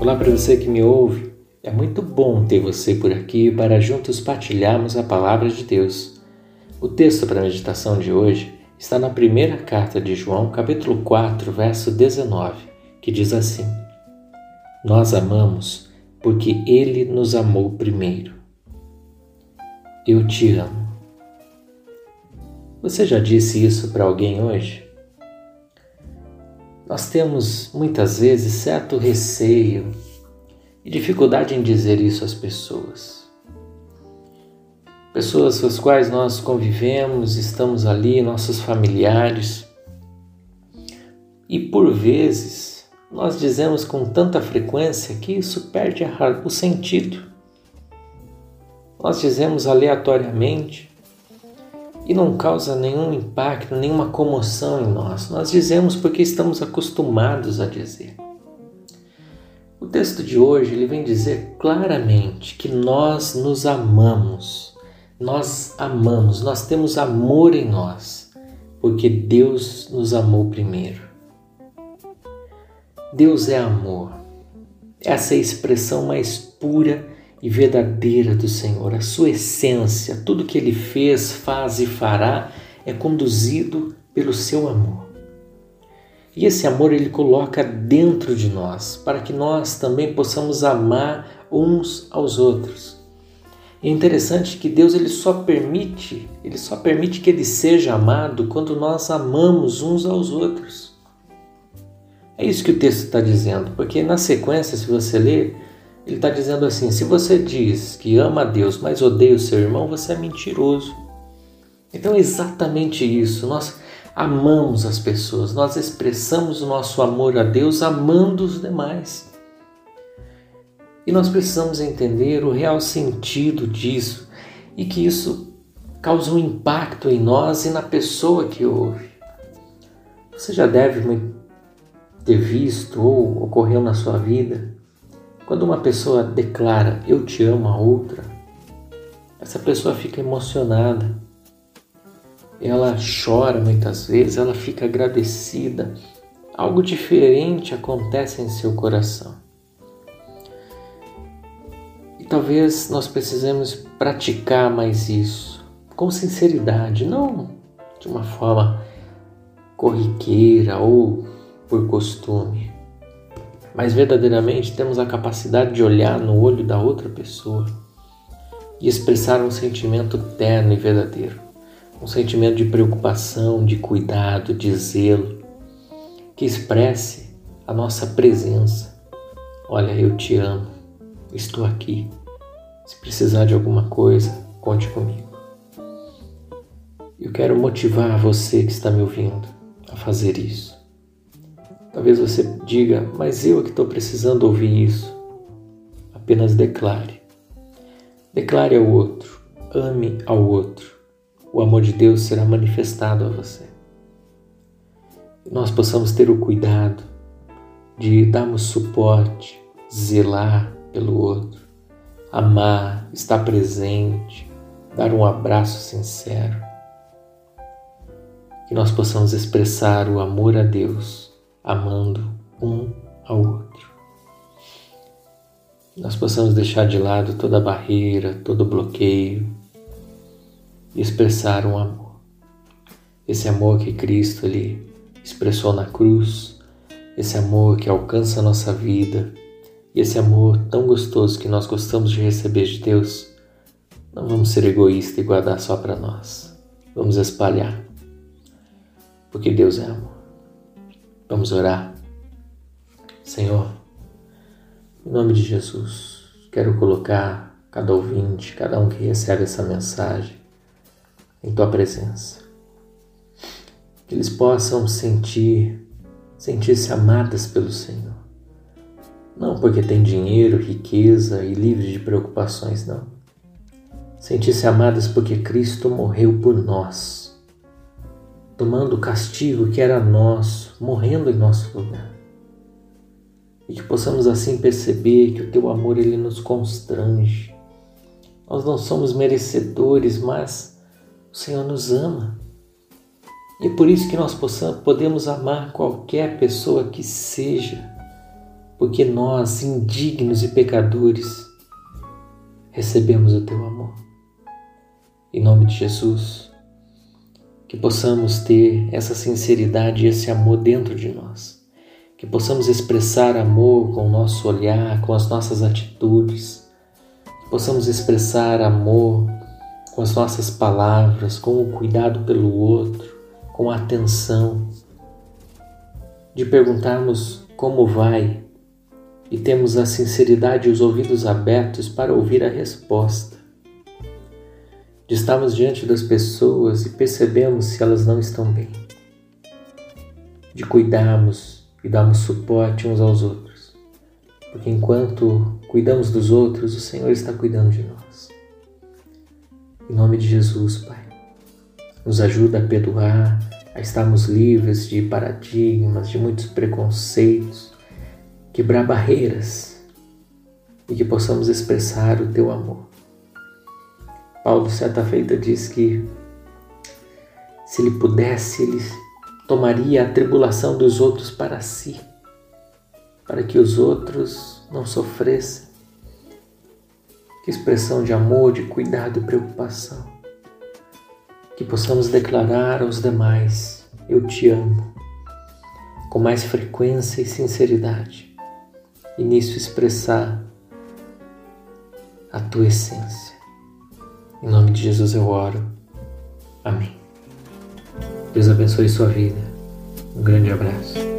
Olá para você que me ouve. É muito bom ter você por aqui para juntos partilharmos a palavra de Deus. O texto para a meditação de hoje está na primeira carta de João, capítulo 4, verso 19, que diz assim: Nós amamos porque ele nos amou primeiro. Eu te amo. Você já disse isso para alguém hoje? Nós temos muitas vezes certo receio e dificuldade em dizer isso às pessoas. Pessoas com as quais nós convivemos, estamos ali, nossos familiares. E por vezes nós dizemos com tanta frequência que isso perde o sentido. Nós dizemos aleatoriamente e não causa nenhum impacto, nenhuma comoção em nós. Nós dizemos porque estamos acostumados a dizer. O texto de hoje ele vem dizer claramente que nós nos amamos. Nós amamos, nós temos amor em nós, porque Deus nos amou primeiro. Deus é amor. Essa é a expressão mais pura e verdadeira do Senhor. A sua essência, tudo que ele fez, faz e fará é conduzido pelo seu amor. E esse amor ele coloca dentro de nós, para que nós também possamos amar uns aos outros. É interessante que Deus ele só permite, ele só permite que ele seja amado quando nós amamos uns aos outros. É isso que o texto está dizendo, porque na sequência, se você ler, ele está dizendo assim: se você diz que ama a Deus, mas odeia o seu irmão, você é mentiroso. Então é exatamente isso. Nós amamos as pessoas, nós expressamos o nosso amor a Deus amando os demais. E nós precisamos entender o real sentido disso e que isso causa um impacto em nós e na pessoa que ouve. Você já deve ter visto ou ocorreu na sua vida quando uma pessoa declara eu te amo a outra, essa pessoa fica emocionada ela chora muitas vezes, ela fica agradecida. Algo diferente acontece em seu coração. E talvez nós precisemos praticar mais isso, com sinceridade, não de uma forma corriqueira ou por costume, mas verdadeiramente temos a capacidade de olhar no olho da outra pessoa e expressar um sentimento terno e verdadeiro um sentimento de preocupação, de cuidado, de zelo, que expresse a nossa presença. Olha, eu te amo, estou aqui. Se precisar de alguma coisa, conte comigo. Eu quero motivar você que está me ouvindo a fazer isso. Talvez você diga, mas eu é que estou precisando ouvir isso. Apenas declare. Declare ao outro, ame ao outro o amor de Deus será manifestado a você. Nós possamos ter o cuidado de darmos suporte, zelar pelo outro, amar, estar presente, dar um abraço sincero. Que nós possamos expressar o amor a Deus, amando um ao outro. Nós possamos deixar de lado toda barreira, todo bloqueio, e expressar um amor. Esse amor que Cristo ele expressou na cruz, esse amor que alcança a nossa vida e esse amor tão gostoso que nós gostamos de receber de Deus, não vamos ser egoístas e guardar só para nós. Vamos espalhar. Porque Deus é amor. Vamos orar. Senhor, em nome de Jesus, quero colocar cada ouvinte, cada um que recebe essa mensagem, em tua presença. Que eles possam sentir, sentir-se amadas pelo Senhor. Não porque tem dinheiro, riqueza e livre de preocupações, não. Sentir-se amadas porque Cristo morreu por nós, tomando o castigo que era nosso, morrendo em nosso lugar. E que possamos assim perceber que o teu amor ele nos constrange, nós não somos merecedores, mas o Senhor nos ama. E é por isso que nós possamos, podemos amar qualquer pessoa que seja, porque nós, indignos e pecadores, recebemos o teu amor. Em nome de Jesus, que possamos ter essa sinceridade e esse amor dentro de nós, que possamos expressar amor com o nosso olhar, com as nossas atitudes. Possamos expressar amor com as nossas palavras, com o cuidado pelo outro, com a atenção, de perguntarmos como vai. E temos a sinceridade e os ouvidos abertos para ouvir a resposta. De estarmos diante das pessoas e percebemos se elas não estão bem. De cuidarmos e darmos suporte uns aos outros porque enquanto cuidamos dos outros, o Senhor está cuidando de nós. Em nome de Jesus, Pai, nos ajuda a perdoar, a estarmos livres de paradigmas, de muitos preconceitos, quebrar barreiras e que possamos expressar o Teu amor. Paulo, certa feita, diz que se ele pudesse, ele tomaria a tribulação dos outros para si para que os outros não sofressem. Que expressão de amor, de cuidado e preocupação. Que possamos declarar aos demais: Eu te amo, com mais frequência e sinceridade, e nisso expressar a tua essência. Em nome de Jesus eu oro. Amém. Deus abençoe sua vida. Um grande abraço.